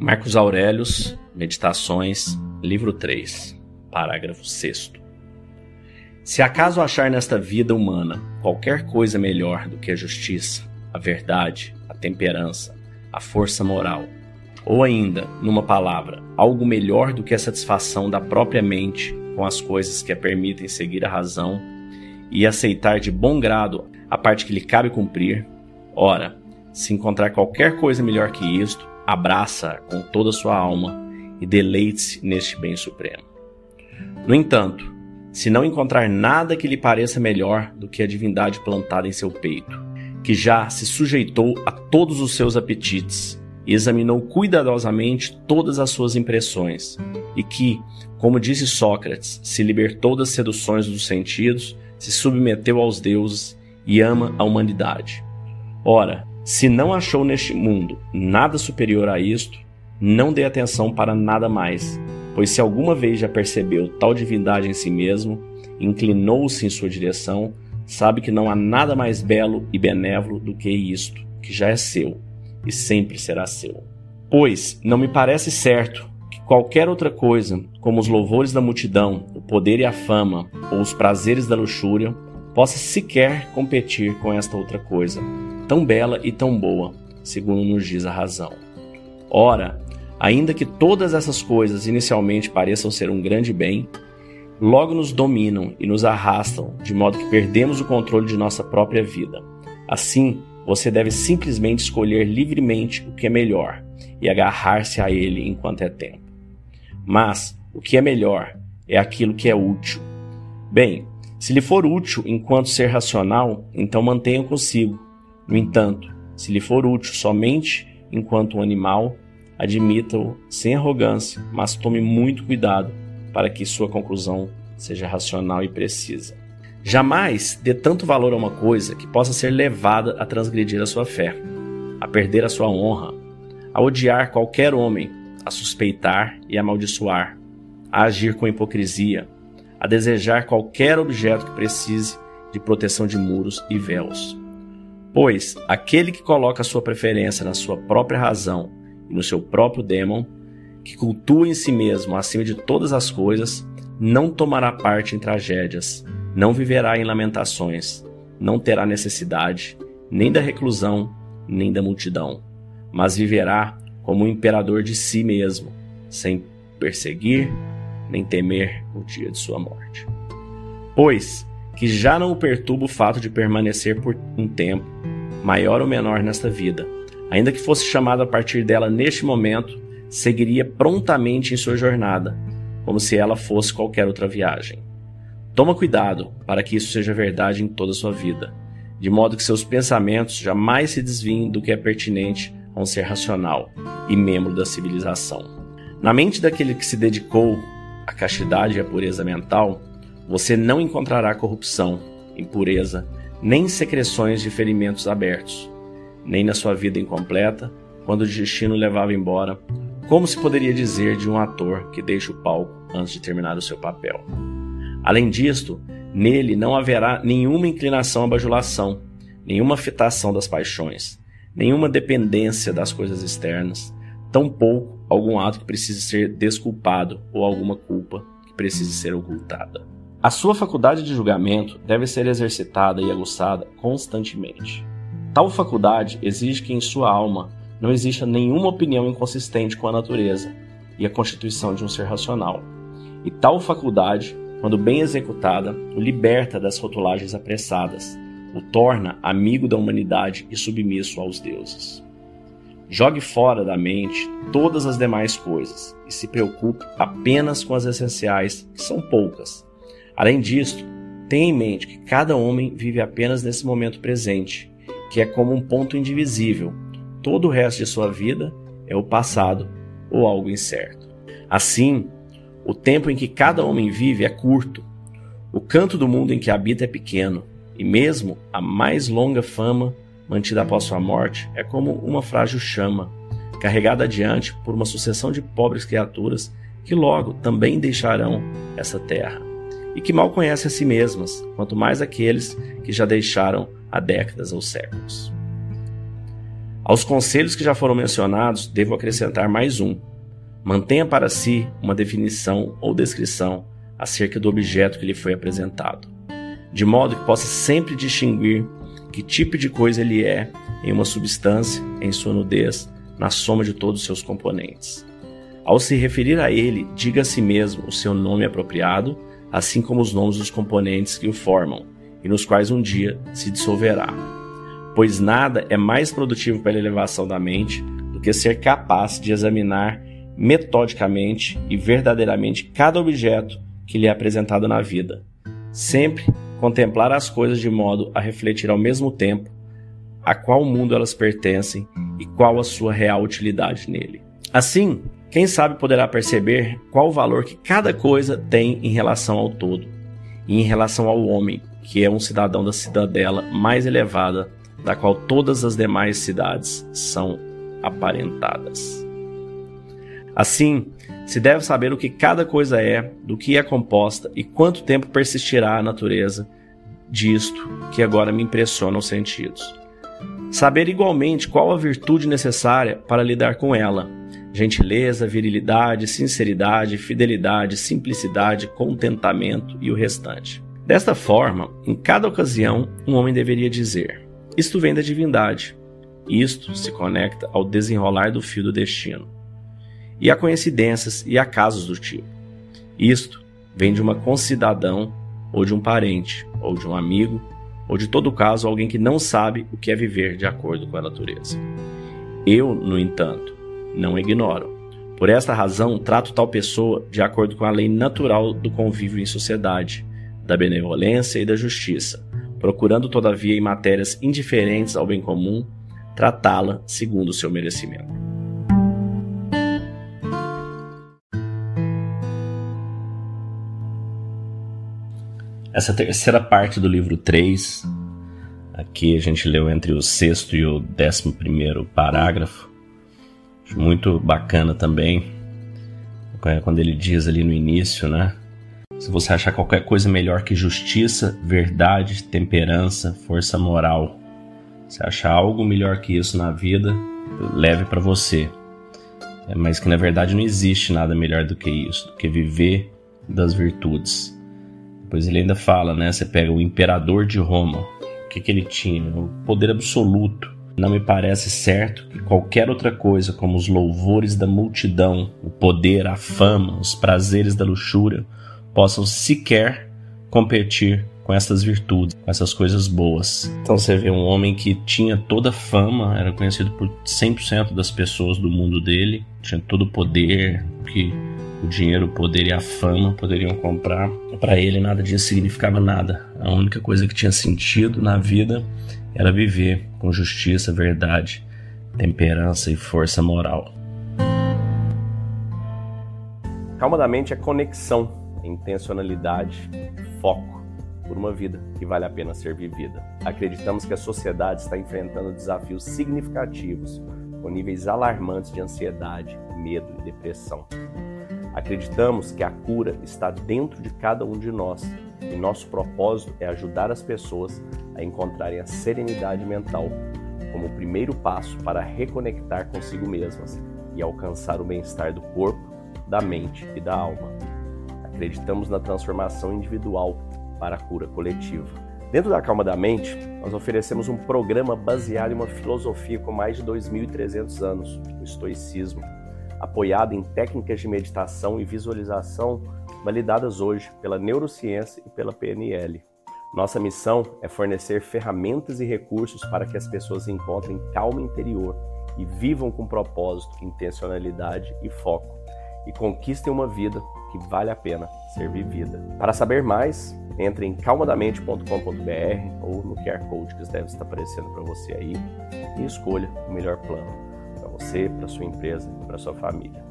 Marcos Aurelius, Meditações, livro 3, parágrafo 6. Se acaso achar nesta vida humana qualquer coisa melhor do que a justiça, a verdade, a temperança, a força moral, ou ainda, numa palavra, algo melhor do que a satisfação da própria mente com as coisas que a permitem seguir a razão e aceitar de bom grado a parte que lhe cabe cumprir, ora, se encontrar qualquer coisa melhor que isto, abraça com toda a sua alma e deleite-se neste bem supremo. No entanto, se não encontrar nada que lhe pareça melhor do que a divindade plantada em seu peito, que já se sujeitou a todos os seus apetites e examinou cuidadosamente todas as suas impressões, e que, como disse Sócrates, se libertou das seduções dos sentidos, se submeteu aos deuses e ama a humanidade. Ora, se não achou neste mundo nada superior a isto, não dê atenção para nada mais, pois se alguma vez já percebeu tal divindade em si mesmo, inclinou-se em sua direção, sabe que não há nada mais belo e benévolo do que isto, que já é seu e sempre será seu. Pois não me parece certo que qualquer outra coisa, como os louvores da multidão, o poder e a fama, ou os prazeres da luxúria, possa sequer competir com esta outra coisa, tão bela e tão boa, segundo nos diz a razão. Ora, ainda que todas essas coisas inicialmente pareçam ser um grande bem, logo nos dominam e nos arrastam, de modo que perdemos o controle de nossa própria vida. Assim, você deve simplesmente escolher livremente o que é melhor e agarrar-se a ele enquanto é tempo. Mas o que é melhor é aquilo que é útil. Bem, se lhe for útil enquanto ser racional, então mantenha consigo, no entanto, se lhe for útil somente enquanto um animal, admita-o sem arrogância, mas tome muito cuidado para que sua conclusão seja racional e precisa. Jamais dê tanto valor a uma coisa que possa ser levada a transgredir a sua fé, a perder a sua honra, a odiar qualquer homem, a suspeitar e amaldiçoar, a agir com hipocrisia, a desejar qualquer objeto que precise de proteção de muros e véus. Pois aquele que coloca sua preferência na sua própria razão e no seu próprio dêmon, que cultua em si mesmo acima de todas as coisas, não tomará parte em tragédias, não viverá em lamentações, não terá necessidade nem da reclusão, nem da multidão, mas viverá como um imperador de si mesmo, sem perseguir nem temer o dia de sua morte. Pois que já não o perturba o fato de permanecer por um tempo, maior ou menor nesta vida. Ainda que fosse chamado a partir dela neste momento, seguiria prontamente em sua jornada, como se ela fosse qualquer outra viagem. Toma cuidado para que isso seja verdade em toda a sua vida, de modo que seus pensamentos jamais se desviem do que é pertinente a um ser racional e membro da civilização. Na mente daquele que se dedicou à castidade e à pureza mental, você não encontrará corrupção, impureza, nem secreções de ferimentos abertos, nem na sua vida incompleta, quando o destino levava embora, como se poderia dizer de um ator que deixa o palco antes de terminar o seu papel. Além disto, nele não haverá nenhuma inclinação à bajulação, nenhuma afetação das paixões, nenhuma dependência das coisas externas, tampouco algum ato que precise ser desculpado ou alguma culpa que precise ser ocultada. A sua faculdade de julgamento deve ser exercitada e aguçada constantemente. Tal faculdade exige que em sua alma não exista nenhuma opinião inconsistente com a natureza e a constituição de um ser racional. E tal faculdade, quando bem executada, o liberta das rotulagens apressadas, o torna amigo da humanidade e submisso aos deuses. Jogue fora da mente todas as demais coisas e se preocupe apenas com as essenciais, que são poucas, Além disto, tenha em mente que cada homem vive apenas nesse momento presente, que é como um ponto indivisível. Todo o resto de sua vida é o passado ou algo incerto. Assim, o tempo em que cada homem vive é curto. O canto do mundo em que habita é pequeno, e mesmo a mais longa fama mantida após sua morte é como uma frágil chama, carregada adiante por uma sucessão de pobres criaturas que logo também deixarão essa terra e que mal conhecem a si mesmas, quanto mais aqueles que já deixaram há décadas ou séculos. Aos conselhos que já foram mencionados, devo acrescentar mais um. Mantenha para si uma definição ou descrição acerca do objeto que lhe foi apresentado, de modo que possa sempre distinguir que tipo de coisa ele é em uma substância, em sua nudez, na soma de todos os seus componentes. Ao se referir a ele, diga a si mesmo o seu nome apropriado, assim como os nomes dos componentes que o formam e nos quais um dia se dissolverá. Pois nada é mais produtivo para a elevação da mente do que ser capaz de examinar metodicamente e verdadeiramente cada objeto que lhe é apresentado na vida. Sempre contemplar as coisas de modo a refletir ao mesmo tempo a qual mundo elas pertencem e qual a sua real utilidade nele. Assim, quem sabe poderá perceber qual o valor que cada coisa tem em relação ao todo e em relação ao homem, que é um cidadão da cidadela mais elevada, da qual todas as demais cidades são aparentadas. Assim, se deve saber o que cada coisa é, do que é composta e quanto tempo persistirá a natureza disto que agora me impressiona os sentidos. Saber igualmente qual a virtude necessária para lidar com ela: gentileza, virilidade, sinceridade, fidelidade, simplicidade, contentamento e o restante. Desta forma, em cada ocasião, um homem deveria dizer: Isto vem da divindade. Isto se conecta ao desenrolar do fio do destino. E a coincidências e a casos do tipo. Isto vem de uma concidadão ou de um parente, ou de um amigo, ou de todo caso alguém que não sabe o que é viver de acordo com a natureza. Eu, no entanto, não ignoro. Por esta razão, trato tal pessoa de acordo com a lei natural do convívio em sociedade, da benevolência e da justiça, procurando, todavia, em matérias indiferentes ao bem comum, tratá-la segundo o seu merecimento. Essa terceira parte do livro 3, aqui a gente leu entre o sexto e o décimo primeiro parágrafo, muito bacana também, quando ele diz ali no início, né? Se você achar qualquer coisa melhor que justiça, verdade, temperança, força moral, se achar algo melhor que isso na vida, leve para você. É, mas que na verdade não existe nada melhor do que isso, do que viver das virtudes. Pois ele ainda fala, né? Você pega o imperador de Roma, o que, que ele tinha? O poder absoluto. Não me parece certo que qualquer outra coisa, como os louvores da multidão, o poder, a fama, os prazeres da luxúria, possam sequer competir com essas virtudes, com essas coisas boas. Então você vê um homem que tinha toda a fama, era conhecido por 100% das pessoas do mundo dele, tinha todo o poder, que o dinheiro, o poder e a fama poderiam comprar. Para ele, nada disso significava nada. A única coisa que tinha sentido na vida era viver com justiça, verdade, temperança e força moral. Calma da mente é conexão, intencionalidade, foco por uma vida que vale a pena ser vivida. Acreditamos que a sociedade está enfrentando desafios significativos, com níveis alarmantes de ansiedade, medo e depressão. Acreditamos que a cura está dentro de cada um de nós e nosso propósito é ajudar as pessoas a encontrarem a serenidade mental como o primeiro passo para reconectar consigo mesmas e alcançar o bem-estar do corpo, da mente e da alma. Acreditamos na transformação individual para a cura coletiva. Dentro da Calma da Mente, nós oferecemos um programa baseado em uma filosofia com mais de 2.300 anos, o estoicismo apoiado em técnicas de meditação e visualização validadas hoje pela neurociência e pela PNL. Nossa missão é fornecer ferramentas e recursos para que as pessoas encontrem calma interior e vivam com propósito, intencionalidade e foco e conquistem uma vida que vale a pena ser vivida. Para saber mais, entre em calmadamente.com.br ou no QR Code que deve estar aparecendo para você aí e escolha o melhor plano você, para sua empresa, para sua família.